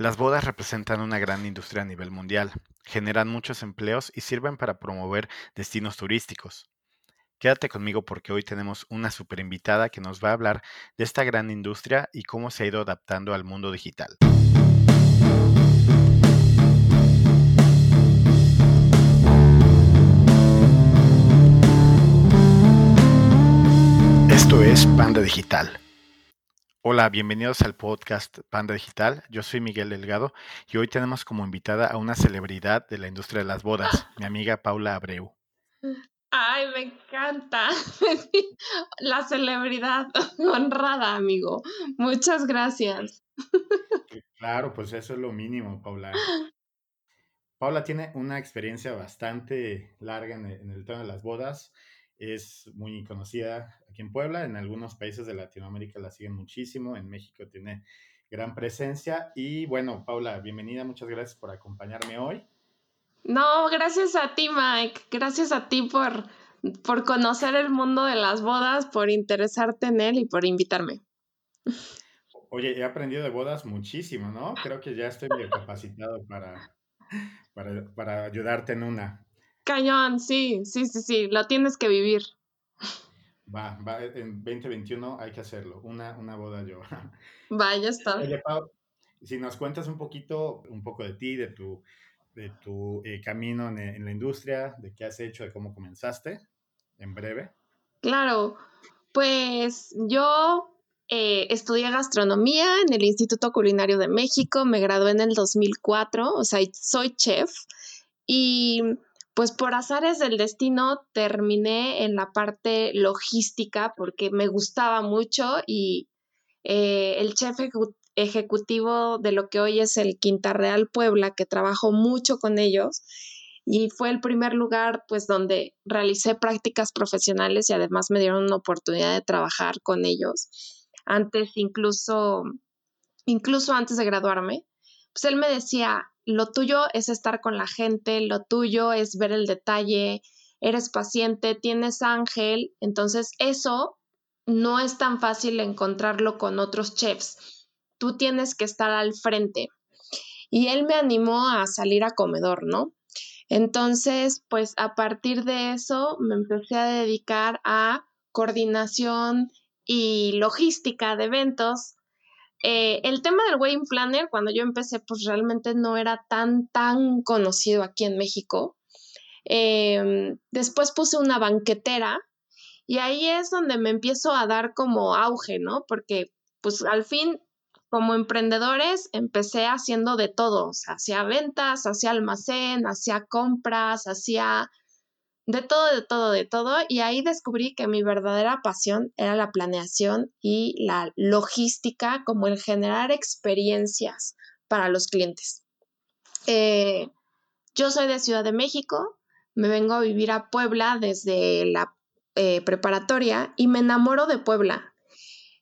Las bodas representan una gran industria a nivel mundial, generan muchos empleos y sirven para promover destinos turísticos. Quédate conmigo porque hoy tenemos una super invitada que nos va a hablar de esta gran industria y cómo se ha ido adaptando al mundo digital. Esto es Panda Digital Hola, bienvenidos al podcast Panda Digital. Yo soy Miguel Delgado y hoy tenemos como invitada a una celebridad de la industria de las bodas, mi amiga Paula Abreu. Ay, me encanta. La celebridad honrada, amigo. Muchas gracias. Claro, pues eso es lo mínimo, Paula. Paula tiene una experiencia bastante larga en el, tema de las bodas es muy conocida aquí en Puebla, en algunos países de Latinoamérica la siguen muchísimo, en México tiene gran presencia y bueno, Paula, bienvenida, muchas gracias por acompañarme hoy. No, gracias a ti, Mike, gracias a ti por, por conocer el mundo de las bodas, por interesarte en él y por invitarme. Oye, he aprendido de bodas muchísimo, ¿no? Creo que ya estoy bien capacitado para, para, para ayudarte en una. Cañón, sí, sí, sí, sí, lo tienes que vivir. Va, va, en 2021 hay que hacerlo, una, una boda yo. Vaya está. Oye, Pau, si nos cuentas un poquito, un poco de ti, de tu, de tu eh, camino en, la industria, de qué has hecho, de cómo comenzaste, en breve. Claro, pues yo eh, estudié gastronomía en el Instituto Culinario de México, me gradué en el 2004, o sea, soy chef y pues por azares del destino terminé en la parte logística porque me gustaba mucho y eh, el chef ejecutivo de lo que hoy es el Quinta Real Puebla, que trabajo mucho con ellos, y fue el primer lugar pues donde realicé prácticas profesionales y además me dieron una oportunidad de trabajar con ellos. Antes incluso incluso antes de graduarme pues él me decía lo tuyo es estar con la gente, lo tuyo es ver el detalle, eres paciente, tienes ángel, entonces eso no es tan fácil encontrarlo con otros chefs. Tú tienes que estar al frente. Y él me animó a salir a comedor, ¿no? Entonces, pues a partir de eso me empecé a dedicar a coordinación y logística de eventos eh, el tema del wedding planner, cuando yo empecé, pues realmente no era tan, tan conocido aquí en México. Em, después puse una banquetera y ahí es donde me empiezo a dar como auge, ¿no? Porque pues al fin, como emprendedores, empecé haciendo de todo, o sea, hacía ventas, hacía almacén, hacía compras, hacía de todo, de todo, de todo. Y ahí descubrí que mi verdadera pasión era la planeación y la logística, como el generar experiencias para los clientes. Eh, yo soy de Ciudad de México, me vengo a vivir a Puebla desde la eh, preparatoria y me enamoro de Puebla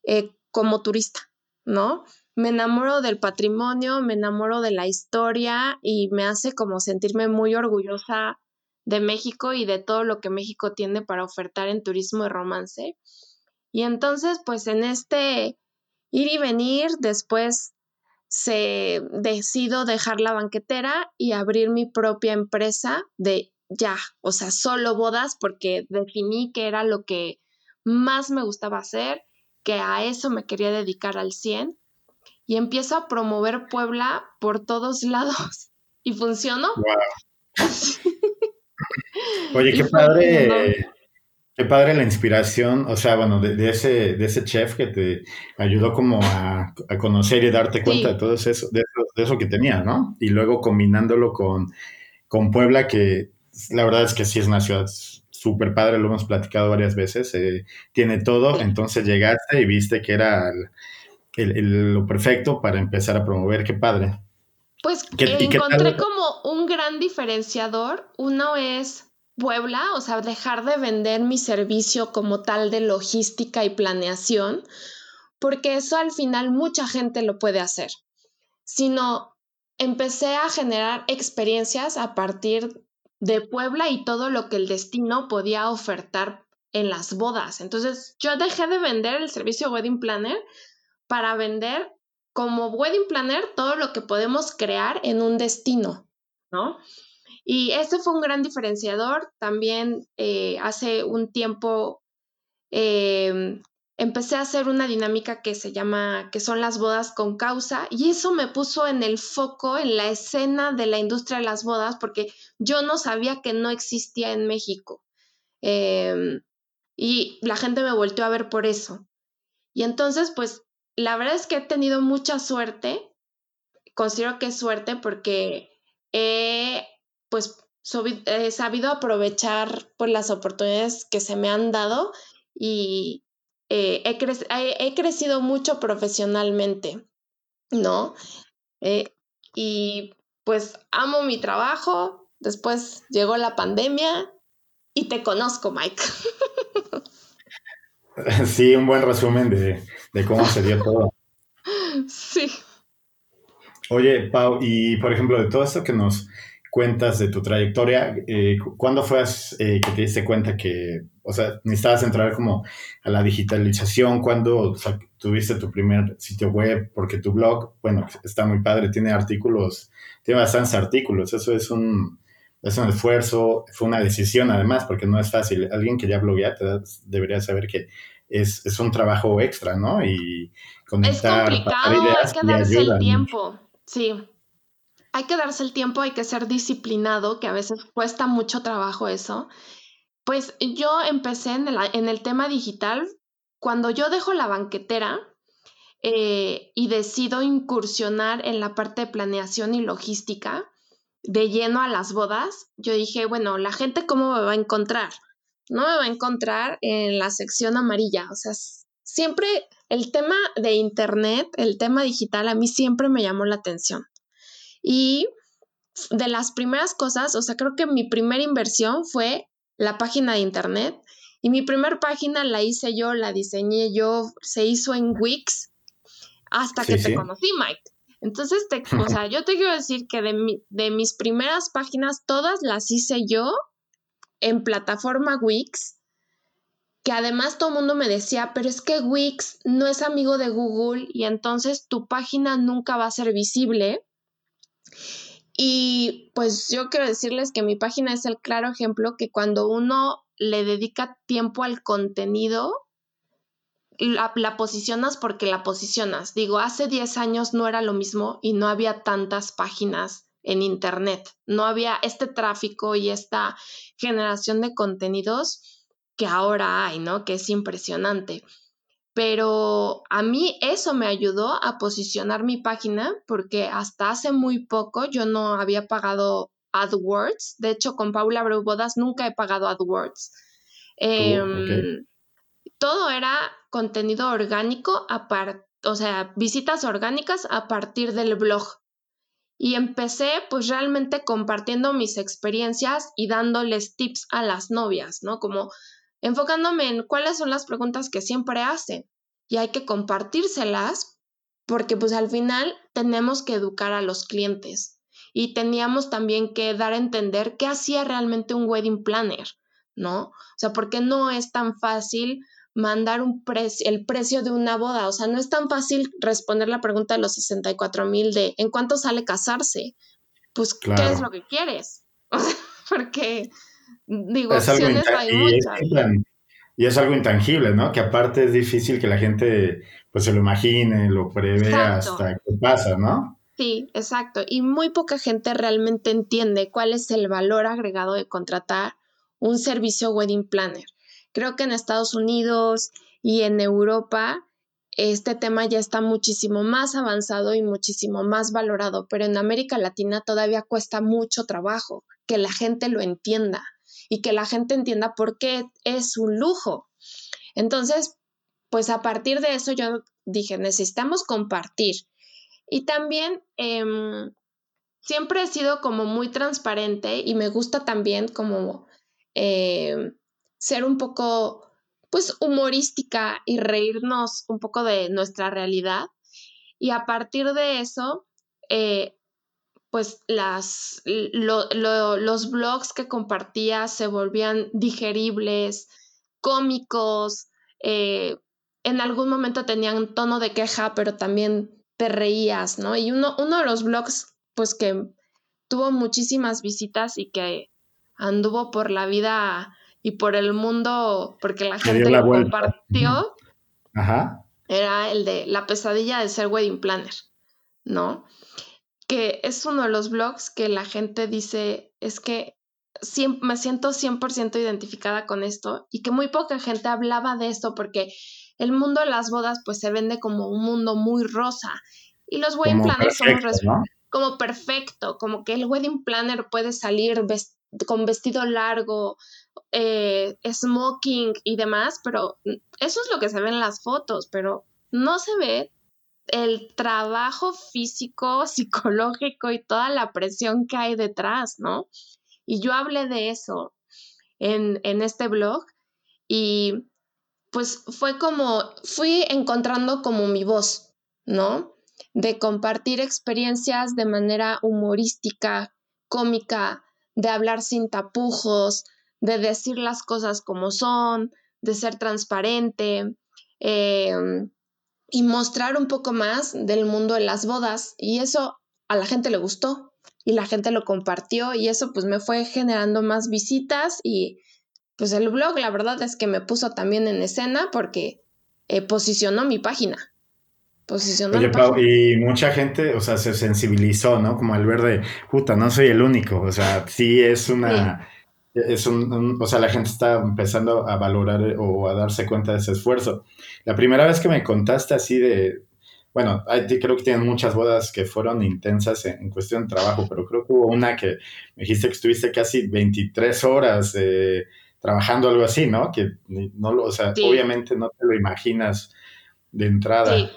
eh, como turista, ¿no? Me enamoro del patrimonio, me enamoro de la historia y me hace como sentirme muy orgullosa de México y de todo lo que México tiene para ofertar en turismo de romance. Y entonces, pues en este ir y venir, después se decido dejar la banquetera y abrir mi propia empresa de ya, o sea, solo bodas porque definí que era lo que más me gustaba hacer, que a eso me quería dedicar al 100 y empiezo a promover Puebla por todos lados y funcionó. Oye, qué padre, qué padre la inspiración, o sea, bueno, de, ese, de ese chef que te ayudó como a, conocer y darte cuenta de todo eso, de eso, que tenías, ¿no? Y luego combinándolo con, con Puebla, que la verdad es que sí es una ciudad súper padre, lo hemos platicado varias veces, eh, tiene todo, entonces llegaste y viste que era lo perfecto para empezar a promover, qué padre. Pues encontré como un gran diferenciador. Uno es Puebla, o sea, dejar de vender mi servicio como tal de logística y planeación, porque eso al final mucha gente lo puede hacer, sino empecé a generar experiencias a partir de Puebla y todo lo que el destino podía ofertar en las bodas. Entonces, yo dejé de vender el servicio Wedding Planner para vender como wedding planner todo lo que podemos crear en un destino, ¿no? Y ese fue un gran diferenciador. También eh, hace un tiempo em, empecé a hacer una dinámica que se llama, que son las bodas con causa, y eso me puso en el foco, en la escena de la industria de las bodas, porque yo no sabía que no existía en México. Em, y la gente me volteó a ver por eso. Y entonces, pues, la verdad es que he tenido mucha suerte, considero que es suerte porque he, pues, he sabido aprovechar pues, las oportunidades que se me han dado y, eh, he, crecido mucho profesionalmente, ¿no? Eh, y pues amo mi trabajo, después llegó la pandemia y te conozco, Mike. Sí, un buen resumen de, de cómo se dio todo. Sí. Oye, Pau, y por ejemplo, de todo esto que nos cuentas de tu trayectoria, eh, ¿cuándo fue eh, que te diste cuenta que, o sea, necesitabas entrar como a la digitalización? ¿Cuándo tuviste tu primer sitio web? Porque tu blog, bueno, está muy padre, tiene artículos, tiene bastantes artículos, eso es un, es un esfuerzo, fue una decisión además, porque no es fácil. Alguien que ya bloguea debería saber que es, es un trabajo extra, ¿no? Y conectar. Es complicado, hay que darse el tiempo, sí hay que darse el tiempo, hay que ser disciplinado, que a veces cuesta mucho trabajo eso. Pues yo empecé en el, tema digital cuando yo dejo la banquetera eh, y decido incursionar en la parte de planeación y logística de lleno a las bodas, yo dije, bueno, la gente cómo me va a encontrar? No me va a encontrar en la sección amarilla, o sea, siempre el tema de internet, el tema digital a mí siempre me llamó la atención. Y de las primeras cosas, o sea, creo que mi primera inversión fue la página de internet. Y mi primera página la hice yo, la diseñé yo, se hizo en Wix hasta que te conocí, Mike. Entonces, te, o sea, yo te quiero decir que de, de mis primeras páginas, todas las hice yo en plataforma Wix, que además todo el mundo me decía, pero es que Wix no es amigo de Google y entonces tu página nunca va a ser visible. Y pues yo quiero decirles que mi página es el claro ejemplo que cuando uno le dedica tiempo al contenido, la, posicionas porque la posicionas. Digo, hace 10 años no era lo mismo y no había tantas páginas en Internet, no había este tráfico y esta generación de contenidos que ahora hay, ¿no? Que es impresionante pero a mí eso me ayudó a posicionar mi página porque hasta hace muy poco yo no había pagado AdWords. De hecho, con Paula Breu Bodas nunca he pagado AdWords. Oh, em, todo era contenido orgánico, o sea, visitas orgánicas a partir del blog. Y empecé pues realmente compartiendo mis experiencias y dándoles tips a las novias, ¿no? Como enfocándome en cuáles son las preguntas que siempre hacen y hay que compartírselas porque pues al final tenemos que educar a los clientes y teníamos también que dar a entender qué hacía realmente un wedding planner, ¿no? O sea, porque no es tan fácil mandar un precio, el precio de una boda, o sea, no es tan fácil responder la pregunta de los 64 mil de ¿en cuánto sale casarse? Pues, ¿qué es lo que quieres? porque digo, opciones hay muchas. Y es algo intangible, ¿no? Que aparte es difícil que la gente pues se lo imagine, lo prevea hasta que pasa, ¿no? Sí, exacto. Y muy poca gente realmente entiende cuál es el valor agregado de contratar un servicio wedding planner. Creo que en Estados Unidos y en Europa este tema ya está muchísimo más avanzado y muchísimo más valorado, pero en América Latina todavía cuesta mucho trabajo que la gente lo entienda y que la gente entienda por qué es un lujo. Entonces, pues a partir de eso yo dije, necesitamos compartir. Y también em, siempre he sido como muy transparente y me gusta también como em, ser un poco, pues, humorística y reírnos un poco de nuestra realidad. Y a partir de eso, eh, pues las, los blogs que compartía se volvían digeribles, cómicos, eh, en algún momento tenían tono de queja, pero también te reías, ¿no? Y uno, uno de los blogs, pues que tuvo muchísimas visitas y que anduvo por la vida y por el mundo porque la gente lo compartió. Ajá. Era el de la pesadilla de ser wedding planner, ¿no? Que es uno de los blogs que la gente dice, es que me siento 100% identificada con esto y que muy poca gente hablaba de esto porque el mundo de las bodas pues se vende como un mundo muy rosa y los wedding planners somos como perfecto, como que el wedding planner puede salir con vestido largo, eh, smoking y demás, pero eso es lo que se ve en las fotos, pero no se ve el trabajo físico, psicológico y toda la presión que hay detrás, ¿no? Y yo hablé de eso en, en este blog y pues fue como, fui encontrando como mi voz, ¿no? De compartir experiencias de manera humorística, cómica, de hablar sin tapujos, de decir las cosas como son, de ser transparente em, y mostrar un poco más del mundo de las bodas. Y eso a la gente le gustó y la gente lo compartió y eso pues me fue generando más visitas y pues el blog la verdad es que me puso también en escena porque eh, posicionó mi página. Posicionó Oye, Pau, y mucha gente, o sea, se sensibilizó, ¿no? Como al ver de, puta, no soy el único, o sea, sí es una... Es un, o sea, la gente está empezando a valorar o a darse cuenta de ese esfuerzo. La primera vez que me contaste así de, bueno, creo que tienen muchas bodas que fueron intensas en, cuestión de trabajo, pero creo que hubo una que me dijiste que estuviste casi 23 horas eh, trabajando algo así, ¿no? Que no lo, o sea, obviamente no te lo imaginas de entrada. Sí.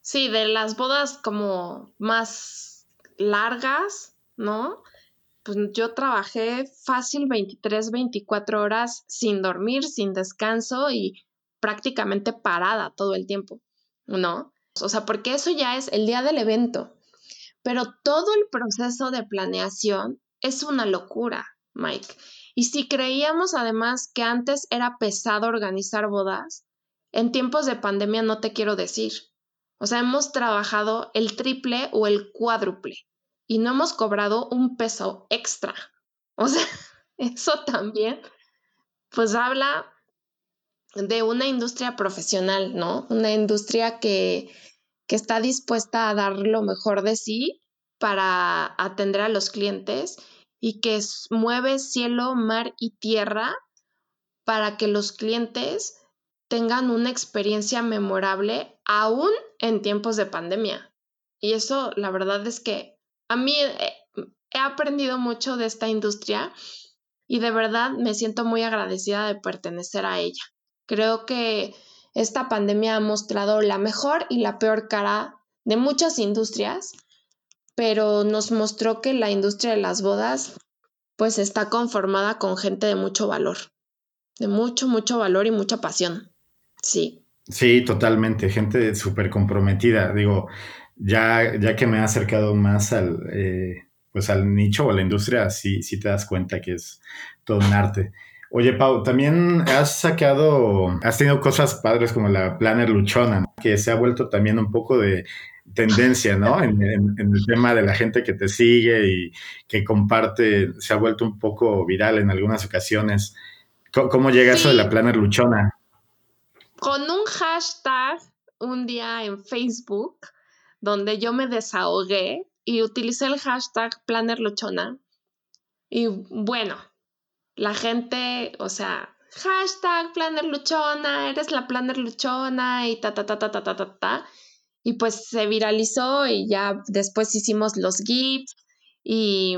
sí, de las bodas como más largas, ¿no? Pues yo trabajé fácil 23, 24 horas sin dormir, sin descanso y prácticamente parada todo el tiempo, ¿no? O sea, porque eso ya es el día del evento. Pero todo el proceso de planeación es una locura, Mike. Y si creíamos además que antes era pesado organizar bodas, en tiempos de pandemia no te quiero decir. O sea, hemos trabajado el triple o el cuádruple y no hemos cobrado un peso extra. O sea, eso también, pues habla de una industria profesional, ¿no? Una industria que, que está dispuesta a dar lo mejor de sí para atender a los clientes y que mueve cielo, mar y tierra para que los clientes tengan una experiencia memorable aún en tiempos de pandemia. Y eso, la verdad es que a mí eh, he aprendido mucho de esta industria y de verdad me siento muy agradecida de pertenecer a ella. Creo que esta pandemia ha mostrado la mejor y la peor cara de muchas industrias, pero nos mostró que la industria de las bodas pues está conformada con gente de mucho valor, de mucho, mucho valor y mucha pasión. Sí. Sí, totalmente, gente súper comprometida. Digo, ya, ya que me he acercado más al, eh, pues al nicho o a la industria, sí, sí te das cuenta que es todo un arte. Oye, Pau, también has sacado, has tenido cosas padres como la Planner Luchona, que se ha vuelto también un poco de tendencia, ¿no? En, el tema de la gente que te sigue y que comparte, se ha vuelto un poco viral en algunas ocasiones. ¿Cómo, llega eso de la Planner Luchona? Con un hashtag un día en Facebook donde yo me desahogué y utilicé el hashtag Planner Luchona. Y bueno, la gente, o sea, hashtag planner luchona, eres la planner luchona y ta, ta, ta, ta, ta, ta, ta, ta. Y pues se viralizó y ya después hicimos los GIFs y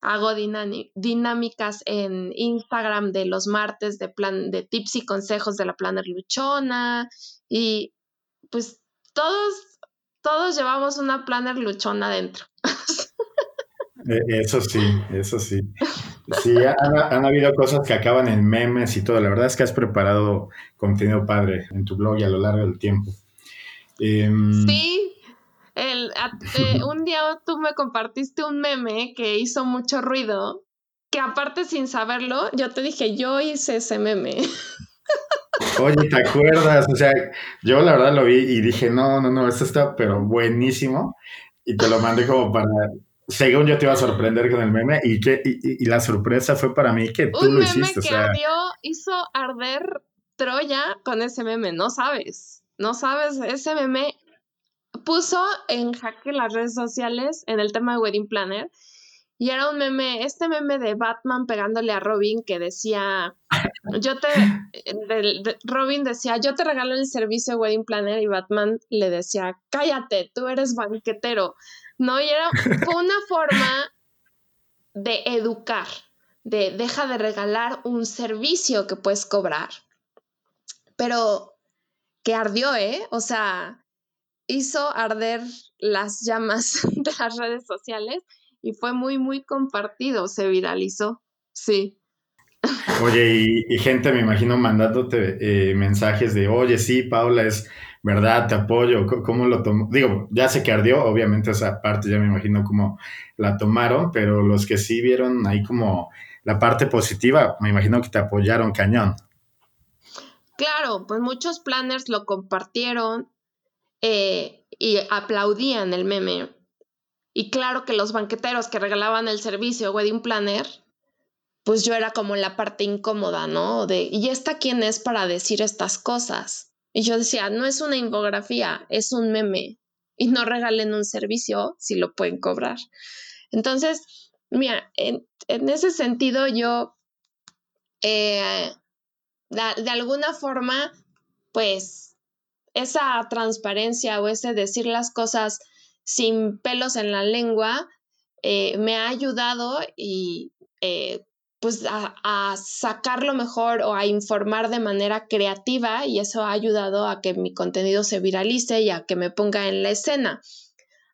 hago dinámicas en Instagram de los martes de plan de tips y consejos de la planner luchona y pues todos todos llevamos una planner luchona dentro. Eh, eso sí, eso sí. Sí, han, habido cosas que acaban en memes y todo. La verdad es que has preparado contenido padre en tu blog y a lo largo del tiempo. Em, sí, el, eh, un día tú me compartiste un meme que hizo mucho ruido, que aparte sin saberlo, yo te dije, yo hice ese meme. Oye, ¿te acuerdas? O sea, yo la verdad lo vi y dije, no, no, no, esto está pero buenísimo. Y te lo mandé como para, según yo te iba a sorprender con el meme y, que, y, la sorpresa fue para mí que tú Un lo meme hiciste. que ardió, hizo arder Troya con ese meme, no sabes, no sabes, ese meme puso en jaque las redes sociales en el tema de Wedding Planner y era un meme, este meme de Batman pegándole a Robin que decía, yo te, Robin decía, yo te regalo el servicio Wedding Planner y Batman le decía, cállate, tú eres banquetero, ¿no? Y era, una forma de educar, de deja de regalar un servicio que puedes cobrar, pero que ardió, ¿eh? O sea, hizo arder las llamas de las redes sociales y fue muy, muy compartido, se viralizó, sí. Oye, y, gente, me imagino, mandándote eh, mensajes de, oye, sí, Paula, es verdad, te apoyo, ¿cómo lo tomó? Digo, ya sé que ardió, obviamente esa parte ya me imagino cómo la tomaron, pero los que sí vieron ahí como la parte positiva, me imagino que te apoyaron cañón. Claro, pues muchos planners lo compartieron eh, y aplaudían el meme. Y claro que los banqueteros que regalaban el servicio Wedding Planner, pues yo era como la parte incómoda, ¿no? De, ¿y esta quién es para decir estas cosas? Y yo decía, no es una infografía, es un meme. Y no regalen un servicio si lo pueden cobrar. Entonces, mira, en, ese sentido yo, eh, de alguna forma, pues esa transparencia o ese decir las cosas sin pelos en la lengua, eh, me ha ayudado y eh, pues a, a, sacarlo mejor o a informar de manera creativa y eso ha ayudado a que mi contenido se viralice y a que me ponga en la escena.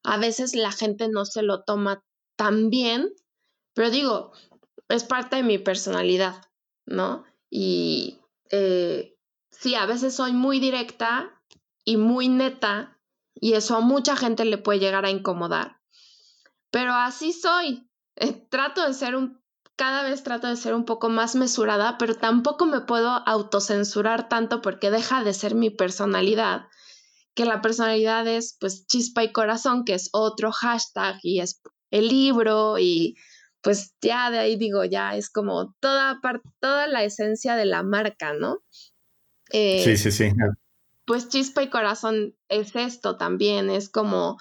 A veces la gente no se lo toma tan bien, pero digo, es parte de mi personalidad, ¿no? Y eh, sí, a veces soy muy directa y muy neta y eso a mucha gente le puede llegar a incomodar. Pero así soy. Eh, trato de ser un, cada vez trato de ser un poco más mesurada, pero tampoco me puedo autocensurar tanto porque deja de ser mi personalidad, que la personalidad es pues chispa y corazón, que es otro hashtag y es el libro y pues ya de ahí digo, ya es como toda, toda la esencia de la marca, ¿no? Eh, sí, sí, sí pues chispa y corazón es esto también, es como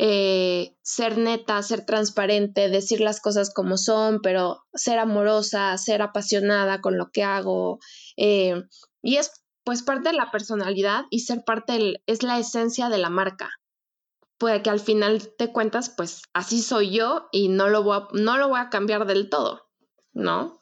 eh, ser neta, ser transparente, decir las cosas como son, pero ser amorosa, ser apasionada con lo que hago. Eh, y es pues parte de la personalidad y ser parte es la esencia de la marca. Puede que al final te cuentas, pues así soy yo y no lo voy no lo voy a cambiar del todo, ¿no?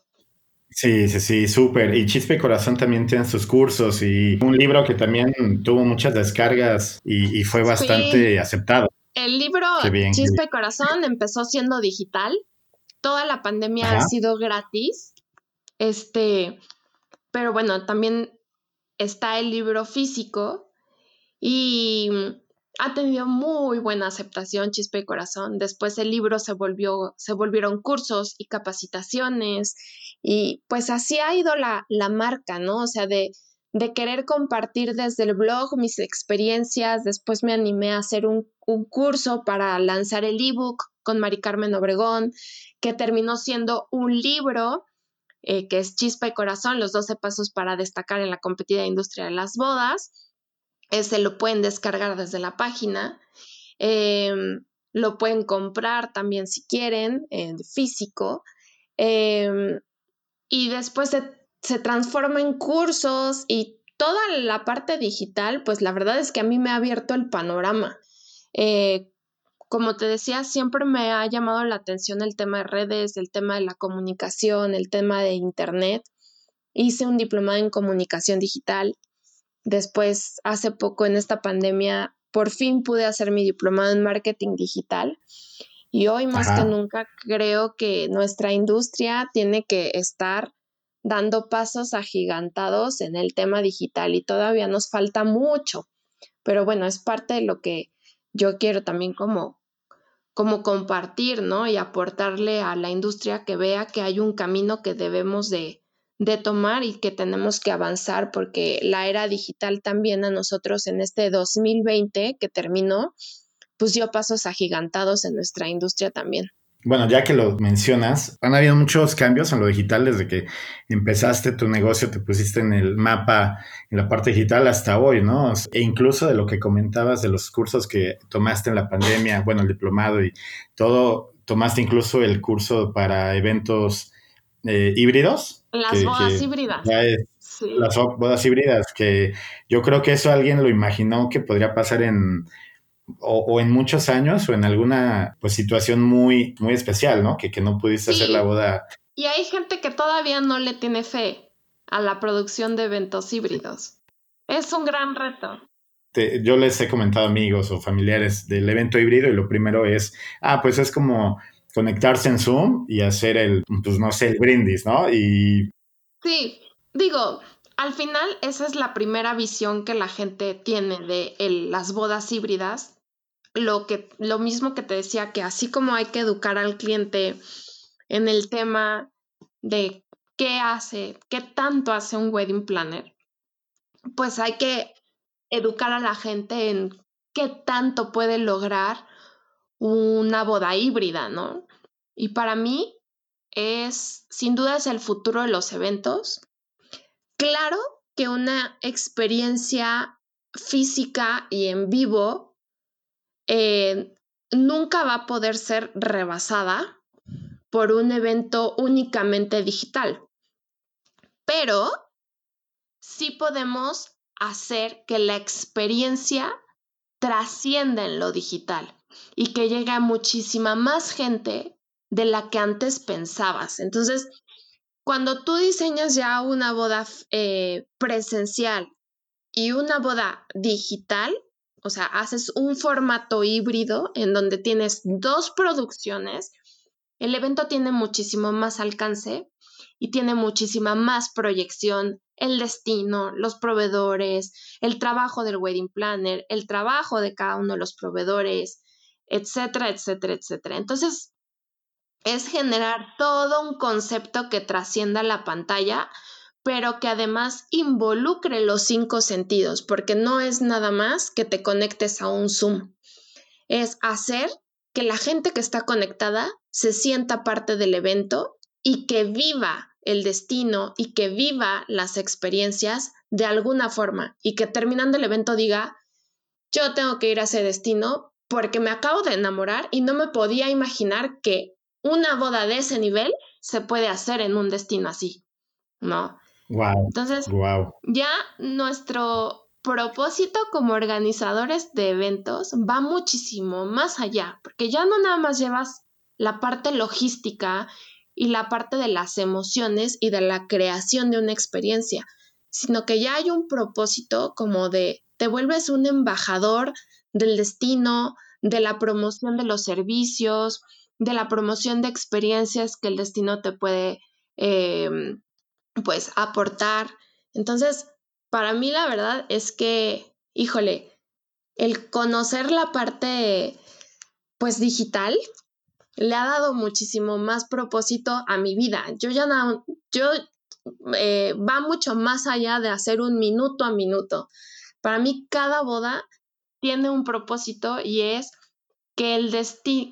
Sí, sí, sí, súper. Y Chispa y Corazón también tienen sus cursos y un libro que también tuvo muchas descargas y, fue bastante aceptado. El libro Chispa y Corazón empezó siendo digital. Toda la pandemia ha sido gratis. Este, pero bueno, también está el libro físico y ha tenido muy buena aceptación Chispa y Corazón. Después el libro se volvió, se volvieron cursos y capacitaciones y pues así ha ido la, la marca, ¿no? O sea, de, de querer compartir desde el blog mis experiencias. Después me animé a hacer un, un curso para lanzar el ebook con Mari Carmen Obregón, que terminó siendo un libro eh, que es Chispa y Corazón, los 12 pasos para destacar en la competida industria de las bodas ese lo pueden descargar desde la página. Em, lo pueden comprar también si quieren, en físico. Em, y después se, transforma en cursos y toda la parte digital, pues la verdad es que a mí me ha abierto el panorama. Eh, como te decía, siempre me ha llamado la atención el tema de redes, el tema de la comunicación, el tema de Internet. Hice un diplomado en comunicación digital Después, hace poco en esta pandemia, por fin pude hacer mi diplomado en marketing digital. Y hoy más que nunca creo que nuestra industria tiene que estar dando pasos agigantados en el tema digital y todavía nos falta mucho. Pero bueno, es parte de lo que yo quiero también como, como compartir, ¿no? Y aportarle a la industria que vea que hay un camino que debemos de, de tomar y que tenemos que avanzar porque la era digital también a nosotros en este 2020 que terminó, pues dio pasos agigantados en nuestra industria también. Bueno, ya que lo mencionas, han habido muchos cambios en lo digital desde que empezaste tu negocio, te pusiste en el mapa, en la parte digital hasta hoy, ¿no? E incluso de lo que comentabas de los cursos que tomaste en la pandemia, bueno, el diplomado y todo, tomaste incluso el curso para eventos eh, híbridos. Las bodas híbridas. Las bodas híbridas, que yo creo que eso alguien lo imaginó que podría pasar en o, en muchos años o en alguna pues, situación muy, muy especial, ¿no? Que, que no pudiste hacer la boda. Y hay gente que todavía no le tiene fe a la producción de eventos híbridos. Es un gran reto. yo les he comentado amigos o familiares del evento híbrido y lo primero es, ah, pues es como conectarse en Zoom y hacer el, pues no sé, el brindis, ¿no? Y... Sí, digo, al final esa es la primera visión que la gente tiene de las bodas híbridas lo, que, lo mismo que te decía, que así como hay que educar al cliente en el tema de qué hace, qué tanto hace un wedding planner, pues hay que educar a la gente en qué tanto puede lograr una boda híbrida, ¿no? Y para mí es, sin duda, es el futuro de los eventos. Claro que una experiencia física y en vivo eh, nunca va a poder ser rebasada por un evento únicamente digital. Pero sí podemos hacer que la experiencia trascienda en lo digital y que llegue a muchísima más gente de la que antes pensabas. Entonces, cuando tú diseñas ya una boda eh, presencial y una boda digital, o sea, haces un formato híbrido en donde tienes dos producciones, el evento tiene muchísimo más alcance y tiene muchísima más proyección, el destino, los proveedores, el trabajo del wedding planner, el trabajo de cada uno de los proveedores, etcétera, etcétera, etcétera. Entonces, es generar todo un concepto que trascienda la pantalla pero que además involucre los cinco sentidos, porque no es nada más que te conectes a un Zoom. Es hacer que la gente que está conectada se sienta parte del evento y que viva el destino y que viva las experiencias de alguna forma y que terminando el evento diga, yo tengo que ir a ese destino porque me acabo de enamorar y no me podía imaginar que una boda de ese nivel se puede hacer en un destino así, ¿no? Entonces, ya nuestro propósito como organizadores de eventos va muchísimo más allá, porque ya no nada más llevas la parte logística y la parte de las emociones y de la creación de una experiencia, sino que ya hay un propósito como de te vuelves un embajador del destino, de la promoción de los servicios, de la promoción de experiencias que el destino te puede em, pues aportar. Entonces, para mí la verdad es que, híjole, el conocer la parte pues digital le ha dado muchísimo más propósito a mi vida. Yo ya no, yo eh, va mucho más allá de hacer un minuto a minuto. Para mí cada boda tiene un propósito y es que, el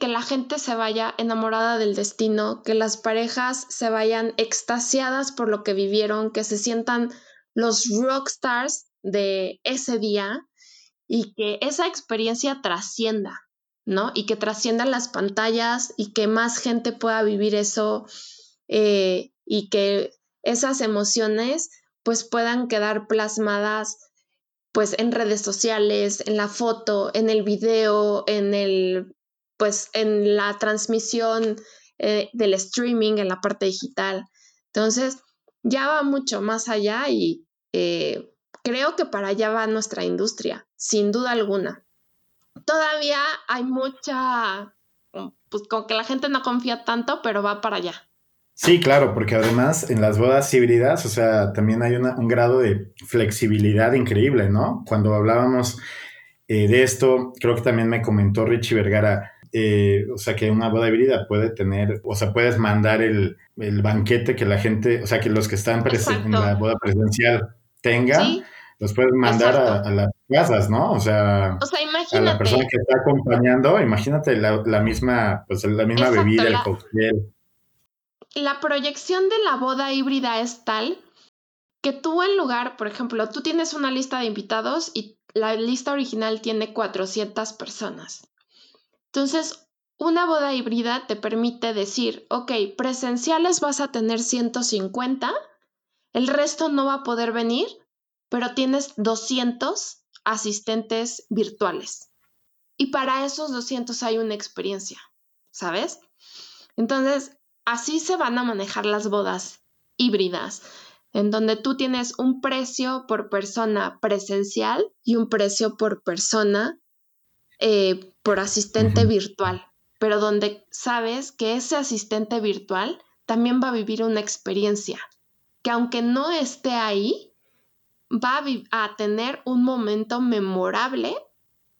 que la gente se vaya enamorada del destino, que las parejas se vayan extasiadas por lo que vivieron, que se sientan los rockstars de ese día y que esa experiencia trascienda, ¿no? Y que trascienda las pantallas y que más gente pueda vivir eso eh, y que esas emociones pues puedan quedar plasmadas pues en redes sociales, en la foto, en el video, en el, pues en la transmisión eh, del streaming, en la parte digital. Entonces, ya va mucho más allá y eh, creo que para allá va nuestra industria, sin duda alguna. Todavía hay mucha, pues con que la gente no confía tanto, pero va para allá. Sí, claro, porque además en las bodas híbridas, o sea, también hay un grado de flexibilidad increíble, ¿no? Cuando hablábamos eh, de esto, creo que también me comentó Richie Vergara, eh, o sea, que una boda híbrida puede tener, o sea, puedes mandar el, banquete que la gente, o sea, que los que están en la boda presidencial tengan, los puedes mandar a, las casas, ¿no? O sea, a la persona que está acompañando, imagínate la, misma, pues la misma bebida, el cóctel. La proyección de la boda híbrida es tal que tú en lugar, por ejemplo, tú tienes una lista de invitados y la lista original tiene 400 personas. Entonces, una boda híbrida te permite decir, ok, presenciales vas a tener 150, el resto no va a poder venir, pero tienes 200 asistentes virtuales. Y para esos 200 hay una experiencia, ¿sabes? Entonces, así se van a manejar las bodas híbridas en donde tú tienes un precio por persona presencial y un precio por persona eh, por asistente virtual, pero donde sabes que ese asistente virtual también va a vivir una experiencia, que aunque no esté ahí, va a, a tener un momento memorable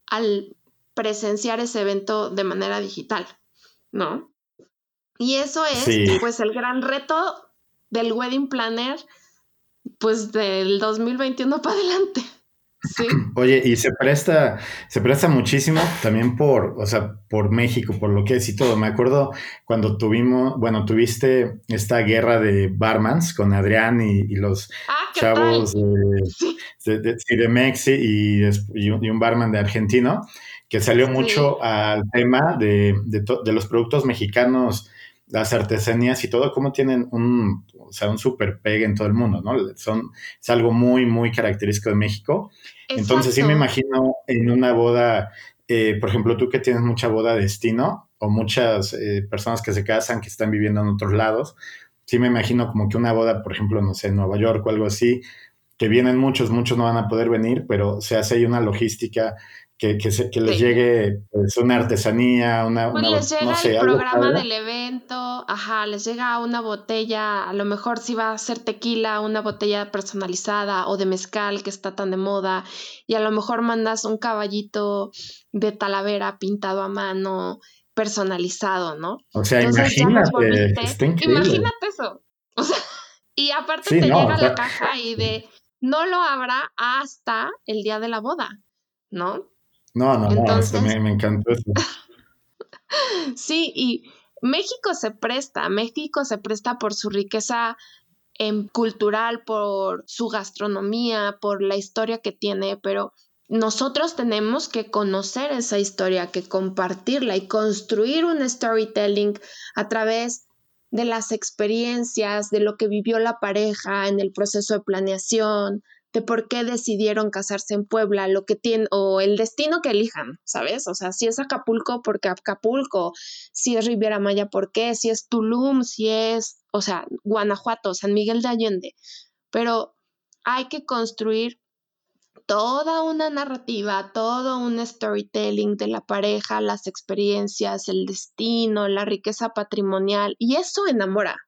al presenciar ese evento de manera digital, ¿no? Y eso es pues el gran reto del wedding planner pues del 2021 para adelante. Sí. Oye, y se presta, se presta muchísimo también por, o sea, por México, por lo que es y todo. Me acuerdo cuando tuvimos, bueno, tuviste esta guerra de barmans con Adrián y, los ah, chavos de, de, Mexi y, un barman de argentino, que salió mucho al tema de, de los productos mexicanos las artesanías y todo, cómo tienen un, o sea, un super pegue en todo el mundo, ¿no? Son, es algo muy, muy característico de México. Entonces sí me imagino en una boda, eh, por ejemplo, tú que tienes mucha boda destino o muchas eh, personas que se casan, que están viviendo en otros lados, sí me imagino como que una boda, por ejemplo, no sé, en Nueva York o algo así, que vienen muchos, muchos no van a poder venir, pero se hace ahí una logística que, que, se, que les llegue pues, una artesanía, una... Pues les llega el programa del evento, ajá, les llega una botella, a lo mejor si va a ser tequila, una botella personalizada o de mezcal que está tan de moda, y a lo mejor mandas un caballito de talavera pintado a mano, personalizado, ¿no? O sea, imagínate, imagínate eso. O sea, y aparte te llega la caja y de no lo habrá hasta el día de la boda, ¿no? No, no, no, me, me encantó eso. sí, y México se presta, México se presta por su riqueza em, cultural, por su gastronomía, por la historia que tiene, pero nosotros tenemos que conocer esa historia, que compartirla y construir un storytelling a través de las experiencias, de lo que vivió la pareja en el proceso de planeación, de por qué decidieron casarse en Puebla, lo que tienen, o el destino que elijan, ¿sabes? O sea, si es Acapulco, ¿por qué Acapulco? Si es Riviera Maya, ¿por qué? Si es Tulum, si es, o sea, Guanajuato, San Miguel de Allende. Pero hay que construir toda una narrativa, todo un storytelling de la pareja, las experiencias, el destino, la riqueza patrimonial, y eso enamora.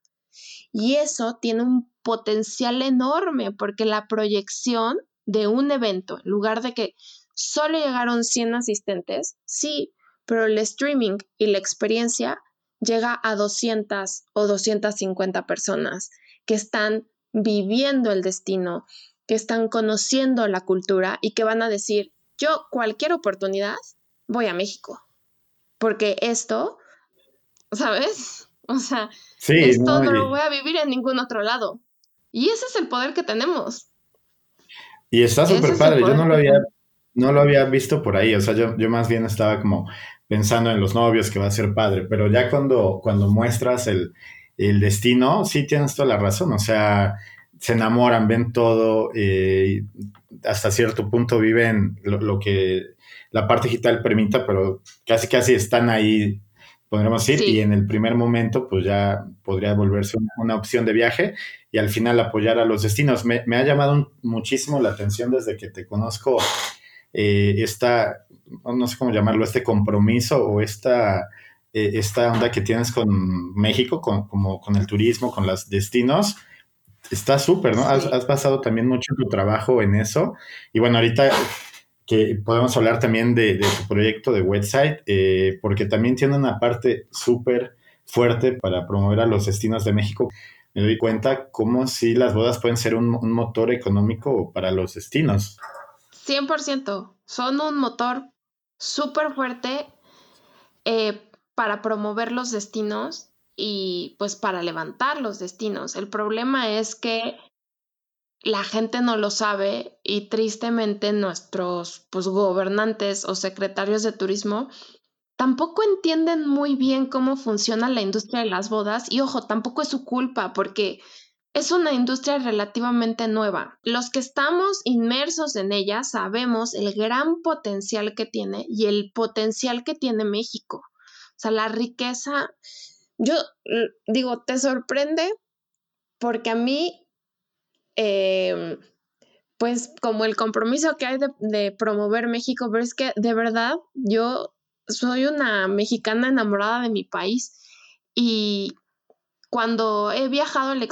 Y eso tiene un potencial enorme porque la proyección de un evento, en lugar de que solo llegaron 100 asistentes, sí, pero el streaming y la experiencia llega a 200 o 250 personas que están viviendo el destino, que están conociendo la cultura y que van a decir, yo cualquier oportunidad voy a México, porque esto, ¿sabes? O sea, esto no, lo voy a vivir en ningún otro lado. Y ese es el poder que tenemos. Y está súper padre. Yo no lo había, no lo había visto por ahí. O sea, yo, yo más bien estaba como pensando en los novios que va a ser padre. Pero ya cuando, cuando muestras el, destino, sí tienes toda la razón. O sea, se enamoran, ven todo, eh, hasta cierto punto viven lo, que la parte digital permita, pero casi casi están ahí podríamos decir, y en el primer momento pues ya podría volverse una, opción de viaje y al final apoyar a los destinos. Me, ha llamado muchísimo la atención desde que te conozco eh, esta, no sé cómo llamarlo, este compromiso o esta, eh, esta onda que tienes con México, con, como con el turismo, con los destinos. Está súper, ¿no? Has, has, pasado también mucho tu trabajo en eso. Y bueno, ahorita que podemos hablar también de, tu proyecto de website, eh, porque también tiene una parte súper fuerte para promover a los destinos de México. Me doy cuenta cómo si las bodas pueden ser un, motor económico para los destinos. 100%, son un motor súper fuerte eh, para promover los destinos y pues para levantar los destinos. El problema es que la gente no lo sabe y tristemente nuestros pues, gobernantes o secretarios de turismo tampoco entienden muy bien cómo funciona la industria de las bodas y ojo, tampoco es su culpa porque es una industria relativamente nueva. Los que estamos inmersos en ella sabemos el gran potencial que tiene y el potencial que tiene México. O sea, la riqueza, yo digo, te sorprende porque a mí Em, pues como el compromiso que hay de, promover México, pero es que de verdad yo soy una mexicana enamorada de mi país y cuando he viajado al,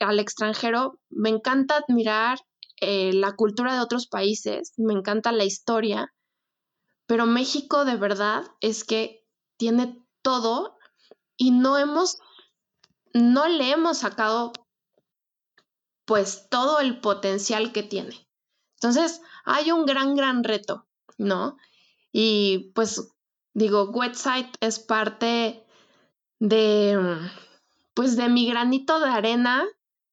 al extranjero me encanta admirar eh, la cultura de otros países, me encanta la historia, pero México de verdad es que tiene todo y no hemos, no le hemos sacado pues todo el potencial que tiene. Entonces, hay un gran, gran reto, ¿no? Y pues digo, website es parte de, pues de mi granito de arena,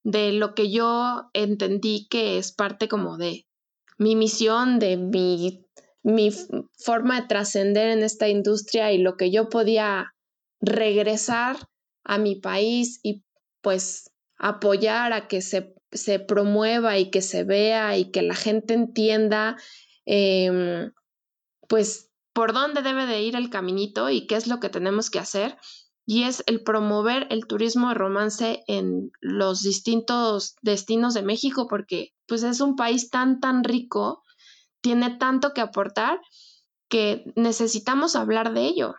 de lo que yo entendí que es parte como de mi misión, de mi, mi forma de trascender en esta industria y lo que yo podía regresar a mi país y pues apoyar a que se se promueva y que se vea y que la gente entienda, em, pues, por dónde debe de ir el caminito y qué es lo que tenemos que hacer. Y es el promover el turismo de romance en los distintos destinos de México, porque pues es un país tan, tan rico, tiene tanto que aportar que necesitamos hablar de ello.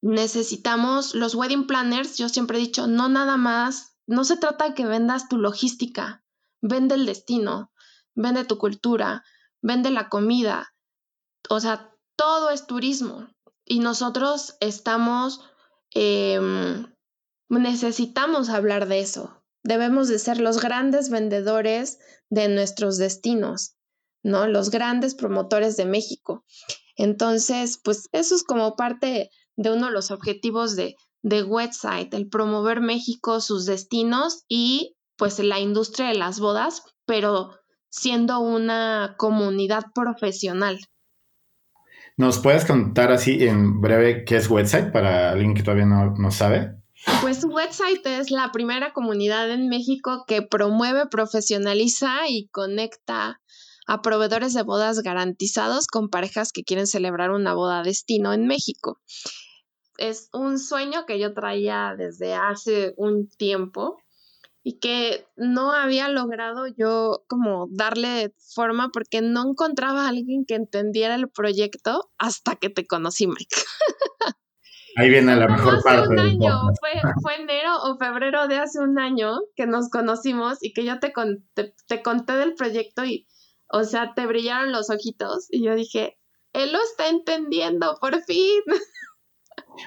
Necesitamos los wedding planners, yo siempre he dicho, no nada más no se trata de que vendas tu logística, vende el destino, vende tu cultura, vende la comida. O sea, todo es turismo. Y nosotros estamos, em, necesitamos hablar de eso. Debemos de ser los grandes vendedores de nuestros destinos, ¿no? Los grandes promotores de México. Entonces, pues eso es como parte de uno de los objetivos de, de website, el promover México, sus destinos y pues la industria de las bodas, pero siendo una comunidad profesional. ¿Nos puedes contar así en breve qué es website para alguien que todavía no, no sabe? Pues website es la primera comunidad en México que promueve, profesionaliza y conecta a proveedores de bodas garantizados con parejas que quieren celebrar una boda destino en México es un sueño que yo traía desde hace un tiempo y que no había logrado yo como darle forma porque no encontraba a alguien que entendiera el proyecto hasta que te conocí, Mike. Ahí viene la mejor hace parte. Un año, fue, fue, enero o febrero de hace un año que nos conocimos y que yo te, te conté del proyecto y, o sea, te brillaron los ojitos y yo dije, él lo está entendiendo, por fin.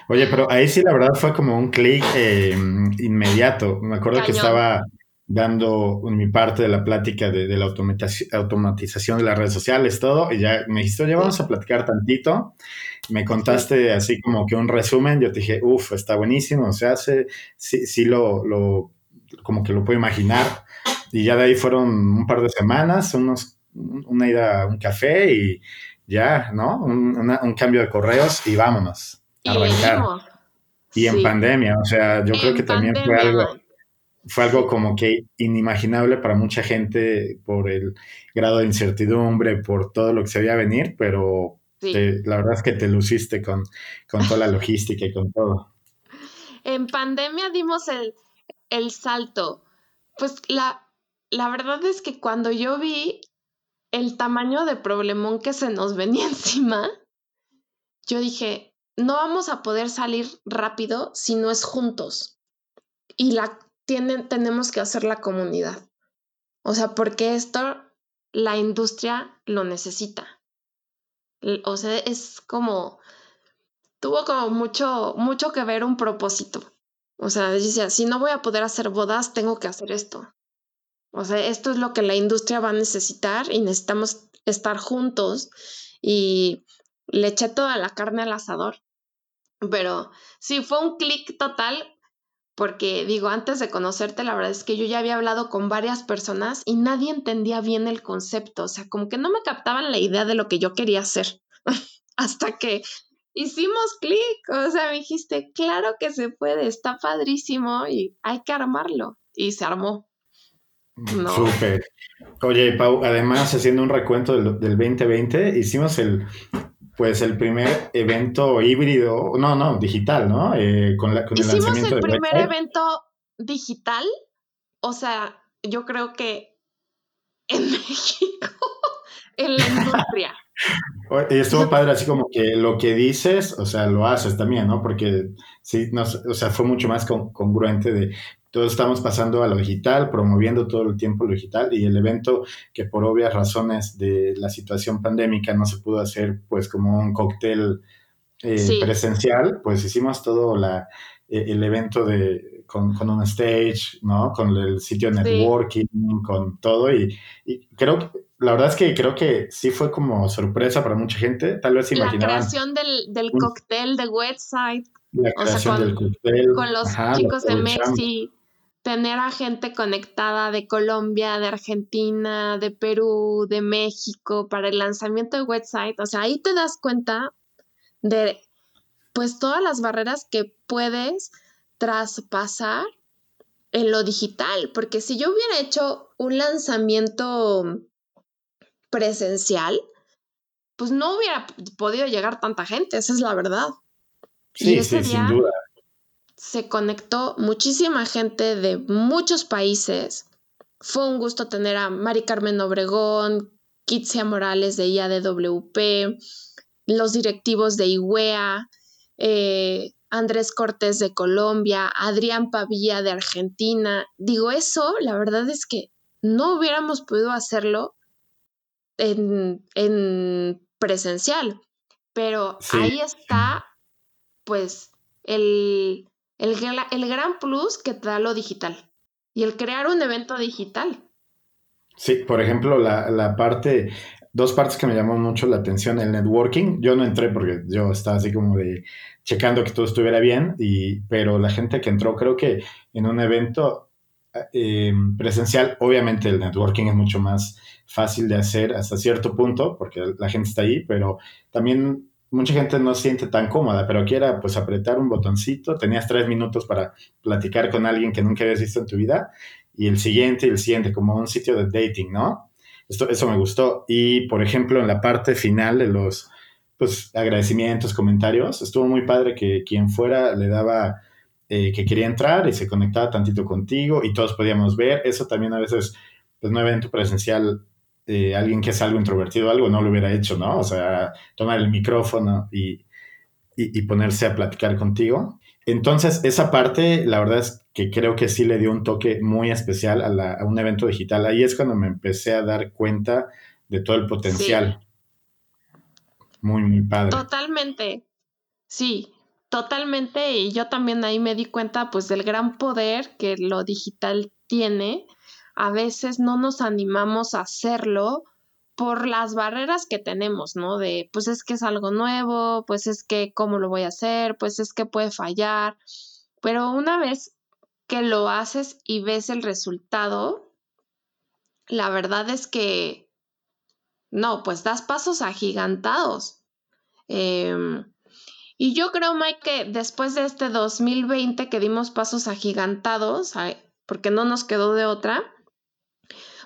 Oye, pero ahí sí la verdad fue como un clic eh, inmediato. Me acuerdo que estaba dando mi parte de la plática de, la automatización de las redes sociales, todo, y ya me dijiste, oye, vamos a platicar tantito. Me contaste así como que un resumen, yo te dije, uff, está buenísimo, o sea, sí, sí lo, lo, como que lo puedo imaginar. Y ya de ahí fueron un par de semanas, unos, una ida a un café y ya, ¿no? Un, un cambio de correos y vámonos arrancar. Y en pandemia, o sea, yo creo que también fue algo, fue algo como que inimaginable para mucha gente por el grado de incertidumbre, por todo lo que se veía venir, pero la verdad es que te luciste con, con toda la logística y con todo. En pandemia dimos el, el salto. Pues la, la verdad es que cuando yo vi el tamaño de problemón que se nos venía encima, yo dije, no vamos a poder salir rápido si no es juntos. Y la tienen, tenemos que hacer la comunidad. O sea, porque esto la industria lo necesita. O sea, es como, tuvo como mucho, mucho que ver un propósito. O sea, decía, si no voy a poder hacer bodas, tengo que hacer esto. O sea, esto es lo que la industria va a necesitar y necesitamos estar juntos y le eché toda la carne al asador. Pero sí, fue un clic total porque digo, antes de conocerte, la verdad es que yo ya había hablado con varias personas y nadie entendía bien el concepto, o sea, como que no me captaban la idea de lo que yo quería hacer, hasta que hicimos clic, o sea, me dijiste, claro que se puede, está padrísimo y hay que armarlo, y se armó. No. Súper. Oye, Pau, además, haciendo un recuento del, del 2020, hicimos el pues el primer evento híbrido, no, no, digital, ¿no? Eh, con, la, con el lanzamiento el primer evento digital, o sea, yo creo que en México, en la industria. Y estuvo padre así como que lo que dices, o sea, lo haces también, ¿no? Porque sí, no, o sea, fue mucho más congruente de, todos estamos pasando a lo digital, promoviendo todo el tiempo lo digital y el evento que por obvias razones de la situación pandémica no se pudo hacer pues como un cóctel eh, presencial, pues hicimos todo la, e, el evento de, con, con, un stage, ¿no? Con el sitio networking, con todo y, creo que la verdad es que creo que sí fue como sorpresa para mucha gente. Tal vez imaginaban. La creación del, del cóctel de website. La creación con, del cóctel. Con los chicos de Mexi tener a gente conectada de Colombia, de Argentina, de Perú, de México para el lanzamiento de website, o sea, ahí te das cuenta de pues todas las barreras que puedes traspasar en lo digital, porque si yo hubiera hecho un lanzamiento presencial, pues no hubiera podido llegar tanta gente, esa es la verdad. Sí, sí, sin duda se conectó muchísima gente de muchos países. Fue un gusto tener a Mari Carmen Obregón, Kitsia Morales de IADWP, los directivos de IWEA, eh, Andrés Cortés de Colombia, Adrián Pavilla de Argentina. Digo, eso, la verdad es que no hubiéramos podido hacerlo en, presencial, pero ahí está, pues, el, el, el gran plus que te da lo digital y el crear un evento digital. Sí, por ejemplo, la, la, parte, dos partes que me llamó mucho la atención, el networking. Yo no entré porque yo estaba así como de checando que todo estuviera bien, y, pero la gente que entró, creo que en un evento eh, presencial, obviamente el networking es mucho más fácil de hacer hasta cierto punto, porque la gente está ahí, pero también mucha gente no se siente tan cómoda, pero aquí era pues apretar un botoncito, tenías tres minutos para platicar con alguien que nunca habías visto en tu vida y el siguiente y el siguiente, como un sitio de dating, ¿no? Esto, eso me gustó. Y por ejemplo, en la parte final de los pues, agradecimientos, comentarios, estuvo muy padre que quien fuera le daba eh, que quería entrar y se conectaba tantito contigo y todos podíamos ver. Eso también a veces, pues no evento presencial eh, alguien que es algo introvertido algo no lo hubiera hecho, ¿no? O sea, tomar el micrófono y, ponerse a platicar contigo. Entonces, esa parte, la verdad es que creo que sí le dio un toque muy especial a, un evento digital. Ahí es cuando me empecé a dar cuenta de todo el potencial. Muy, muy padre. Totalmente. Sí, totalmente. Y yo también ahí me di cuenta, pues, del gran poder que lo digital tiene a veces no nos animamos a hacerlo por las barreras que tenemos, ¿no? De, pues es que es algo nuevo, pues es que cómo lo voy a hacer, pues es que puede fallar. Pero una vez que lo haces y ves el resultado, la verdad es que, no, pues das pasos agigantados. Em, y yo creo, Mike, que después de este 2020 que dimos pasos agigantados, porque no nos quedó de otra,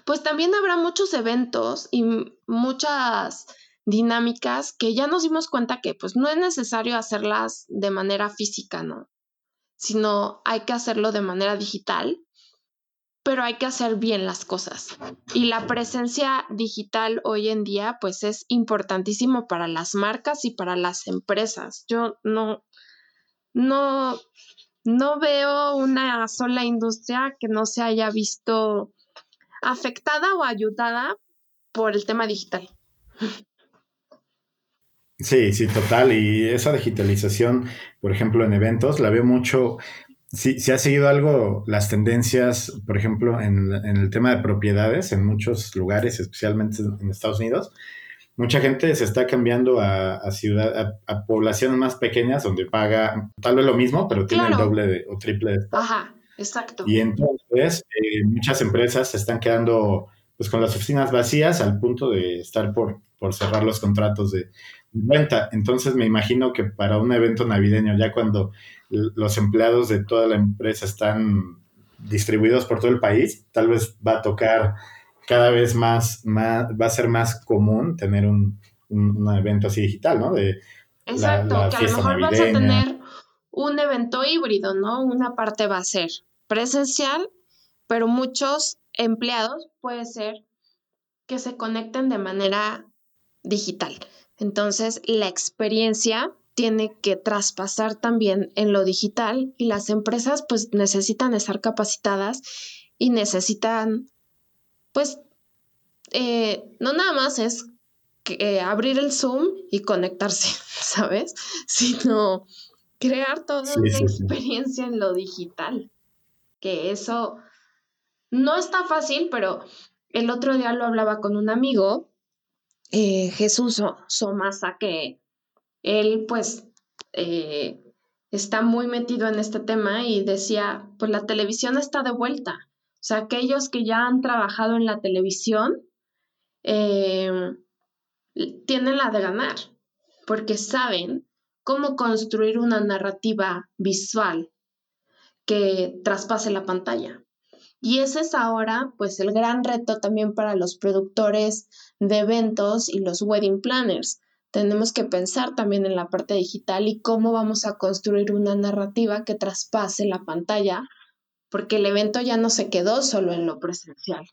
pues también habrá muchos eventos y muchas dinámicas que ya nos dimos cuenta que pues no es necesario hacerlas de manera física, ¿no? Sino hay que hacerlo de manera digital, pero hay que hacer bien las cosas. Y la presencia digital hoy en día pues es importantísimo para las marcas y para las empresas. Yo no, no, no veo una sola industria que no se haya visto afectada o ayudada por el tema digital. Sí, sí, total. Y esa digitalización, por ejemplo, en eventos, la veo mucho. Si, si ha seguido algo las tendencias, por ejemplo, en, el tema de propiedades en muchos lugares, especialmente en Estados Unidos, mucha gente se está cambiando a, ciudad, a, poblaciones más pequeñas donde paga tal vez lo mismo, pero tiene el doble o triple de Ajá, exacto. Y entonces eh, muchas empresas se están quedando pues con las oficinas vacías al punto de estar por, por cerrar los contratos de venta. Entonces me imagino que para un evento navideño, ya cuando los empleados de toda la empresa están distribuidos por todo el país, tal vez va a tocar cada vez más, más va a ser más común tener un, evento así digital, ¿no? De Exacto, que a lo mejor vas a tener un evento híbrido, ¿no? Una parte va a ser presencial, pero muchos empleados puede ser que se conecten de manera digital. Entonces, la experiencia tiene que traspasar también en lo digital y las empresas pues necesitan estar capacitadas y necesitan pues eh, no nada más es eh, abrir el Zoom y conectarse, ¿sabes? Sino crear toda una experiencia en lo digital. Que eso no está fácil, pero el otro día lo hablaba con un amigo, eh, Jesús Somasa, que él pues eh, está muy metido en este tema y decía, pues la televisión está de vuelta. O sea, aquellos que ya han trabajado en la televisión eh, tienen la de ganar, porque saben cómo construir una narrativa visual que traspase la pantalla. Y ese es ahora, pues, el gran reto también para los productores de eventos y los wedding planners. Tenemos que pensar también en la parte digital y cómo vamos a construir una narrativa que traspase la pantalla, porque el evento ya no se quedó solo en lo presencial,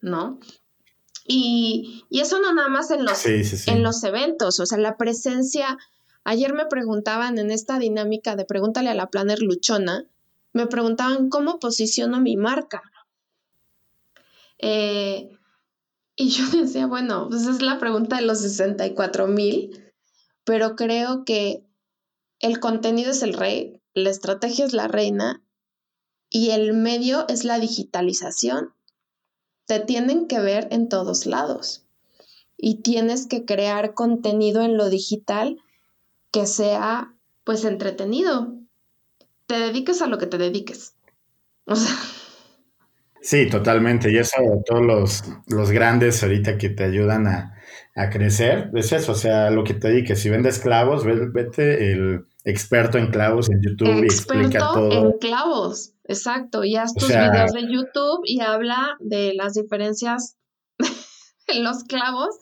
¿no? Y, eso no nada más en los, en los eventos, o sea, la presencia. Ayer me preguntaban en esta dinámica de pregúntale a la planner luchona, me preguntaban cómo posiciono mi marca. Eh, y yo decía, bueno, pues es la pregunta de los 64 mil, pero creo que el contenido es el rey, la estrategia es la reina y el medio es la digitalización. Te tienen que ver en todos lados y tienes que crear contenido en lo digital que sea pues entretenido, te dediques a lo que te dediques. O sea. Sí, totalmente. Y eso, todos los, los grandes ahorita que te ayudan a, crecer, es eso, o sea, lo que te dediques. Si vendes clavos, vete el experto en clavos en YouTube y explica todo. En clavos, exacto. Y haz tus videos de YouTube y habla de las diferencias en los clavos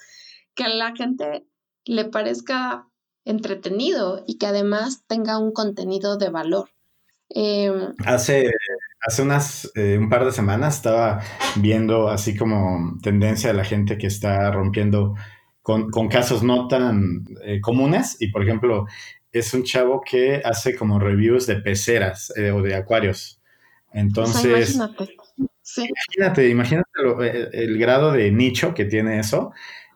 que a la gente le parezca entretenido y que además tenga un contenido de valor. Em, hace, hace unas, eh, un par de semanas estaba viendo así como tendencia de la gente que está rompiendo con, casos no tan eh, comunes y por ejemplo es un chavo que hace como reviews de peceras eh, o de acuarios. Entonces, imagínate. imagínate, imagínate el, grado de nicho que tiene eso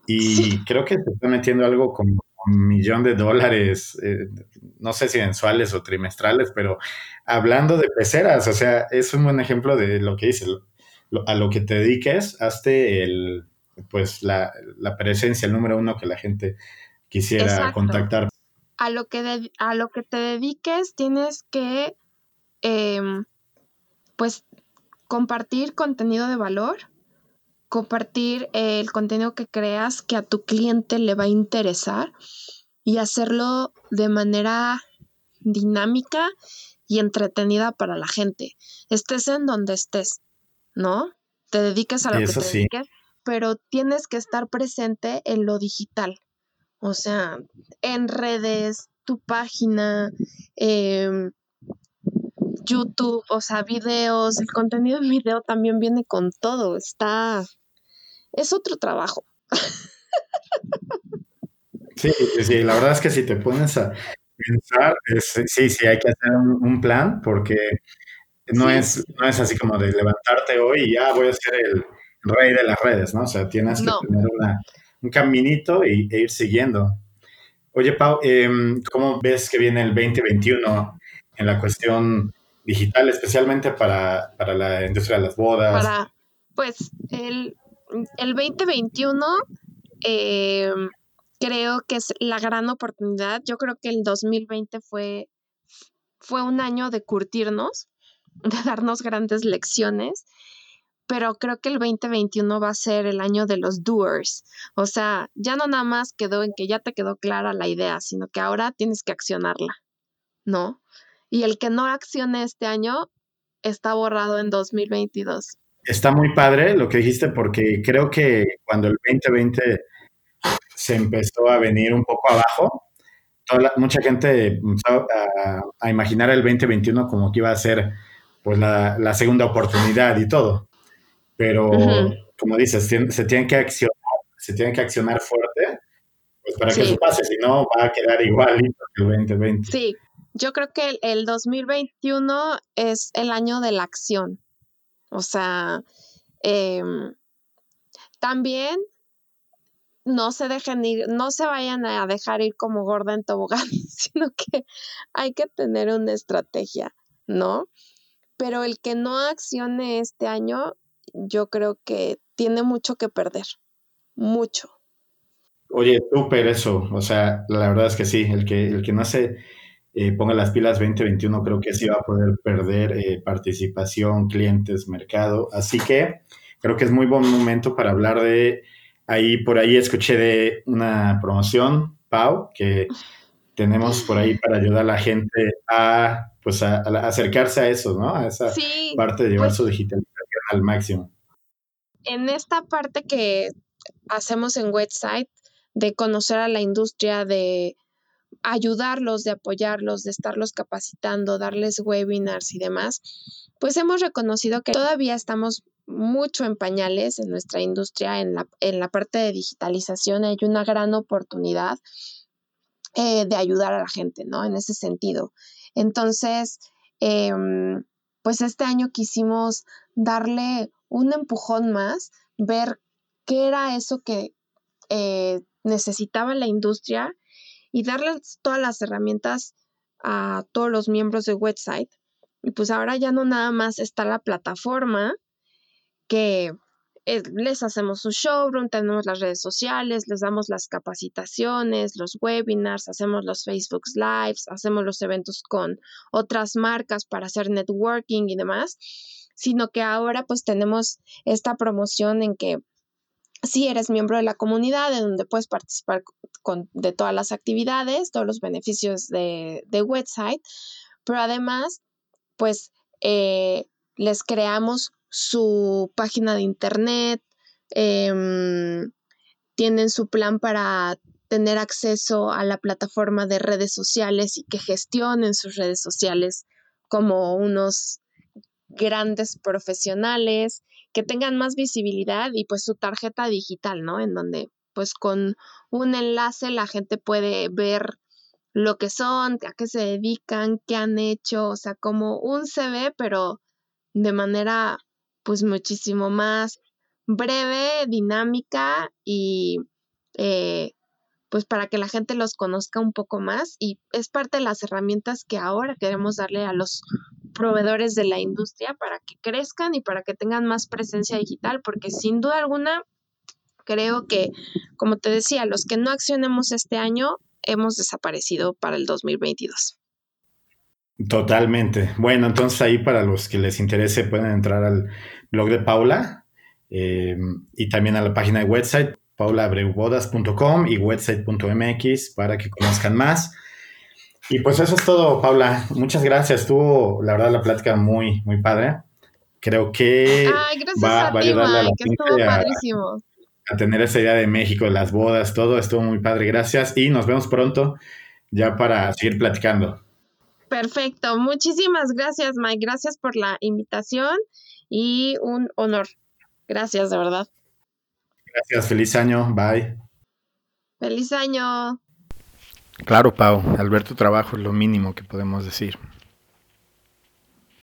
y creo que se está metiendo algo como un millón de dólares, no sé si mensuales o trimestrales, pero hablando de peceras, o sea, es un buen ejemplo de lo que dice, a lo que te dediques, hazte el, pues la, presencia, el número uno que la gente quisiera contactar. A lo, que a lo que te dediques tienes que, em, pues, compartir contenido de valor, compartir el contenido que creas que a tu cliente le va a interesar y hacerlo de manera dinámica y entretenida para la gente. Estés en donde estés, ¿no? Te dediques a lo que te dediques, pero tienes que estar presente en lo digital. O sea, en redes, tu página, em, YouTube, o sea, videos, el contenido en video también viene con todo. Está. Es otro trabajo. Sí, sí, la verdad es que si te pones a, Pensar, sí, sí, hay que hacer un, plan porque no, es, no es así como de levantarte hoy y ya voy a ser el rey de las redes, ¿no? O sea, tienes que tener un caminito y, e ir siguiendo. Oye, Pau, em, ¿cómo ves que viene el 2021 en la cuestión digital, especialmente para, la industria de las bodas? Para, pues el, el 2021 em, creo que es la gran oportunidad. Yo creo que el 2020 fue, fue un año de curtirnos, de darnos grandes lecciones pero creo que el 2021 va a ser el año de los doers. O sea, ya no nada más quedó en que ya te quedó clara la idea, sino que ahora tienes que accionarla, ¿no? Y el que no accione este año está borrado en 2022. Está muy padre lo que dijiste porque creo que cuando el 2020 se empezó a venir un poco abajo, mucha gente empezó a, imaginar el 2021 como que iba a ser pues la segunda oportunidad y todo pero como dices, se tienen que accionar, se tienen que accionar fuerte pues para que eso pase, si no va a quedar igual que el 2020. Sí, yo creo que el, 2021 es el año de la acción. O sea, em, también no se dejen ir, no se vayan a dejar ir como gorda en tobogán, sino que hay que tener una estrategia, ¿no? Pero el que no accione este año, yo creo que tiene mucho que perder, mucho. Oye, súper eso, o sea, la verdad es que sí, el que, el que no se eh, ponga las pilas 2021 creo que sí va a poder perder eh, participación, clientes, mercado, así que creo que es muy buen momento para hablar de, ahí por ahí escuché de una promoción, Pau, que tenemos por ahí para ayudar a la gente a, pues, a, acercarse a eso, ¿no? A esa parte de llevar pues su digital al máximo. En esta parte que hacemos en website de conocer a la industria, de ayudarlos, de apoyarlos, de estarlos capacitando, darles webinars y demás, pues hemos reconocido que todavía estamos mucho en pañales en nuestra industria, en la, en la parte de digitalización hay una gran oportunidad eh, de ayudar a la gente, ¿no? En ese sentido. Entonces, em, pues este año quisimos darle un empujón más, ver qué era eso que eh, necesitaba la industria y darles todas las herramientas a todos los miembros de website. Y pues ahora ya no nada más está la plataforma que les hacemos su showroom, tenemos las redes sociales, les damos las capacitaciones, los webinars, hacemos los Facebook Lives, hacemos los eventos con otras marcas para hacer networking y demás, sino que ahora pues tenemos esta promoción en que si eres miembro de la comunidad, en donde puedes participar con, de todas las actividades, todos los beneficios de, de website, pero además, pues eh, les creamos su página de internet, em, tienen su plan para tener acceso a la plataforma de redes sociales y que gestionen sus redes sociales como unos grandes profesionales, que tengan más visibilidad y pues su tarjeta digital, ¿no? En donde pues con un enlace la gente puede ver lo que son, a qué se dedican, qué han hecho, o sea, como un CV, pero de manera pues muchísimo más breve, dinámica y eh, pues para que la gente los conozca un poco más y es parte de las herramientas que ahora queremos darle a los proveedores de la industria para que crezcan y para que tengan más presencia digital, porque sin duda alguna creo que, como te decía, los que no accionemos este año hemos desaparecido para el 2022. Totalmente. Bueno, entonces ahí para los que les interese pueden entrar al blog de Paula eh, y también a la página de website paulabreubodas.com y website.mx para que conozcan más. Y pues eso es todo, Paula. Muchas gracias. Estuvo, la verdad, la plática muy, muy padre. Creo que va, a, ayudarle a la gente a, tener esa idea de México, las bodas, todo. Estuvo muy padre. Gracias y nos vemos pronto ya para seguir platicando. Perfecto. Muchísimas gracias, Mike. Gracias por la invitación y un honor. Gracias, de verdad. Gracias. Feliz año. Bye. Feliz año. Claro, Pau. Al ver tu trabajo es lo mínimo que podemos decir.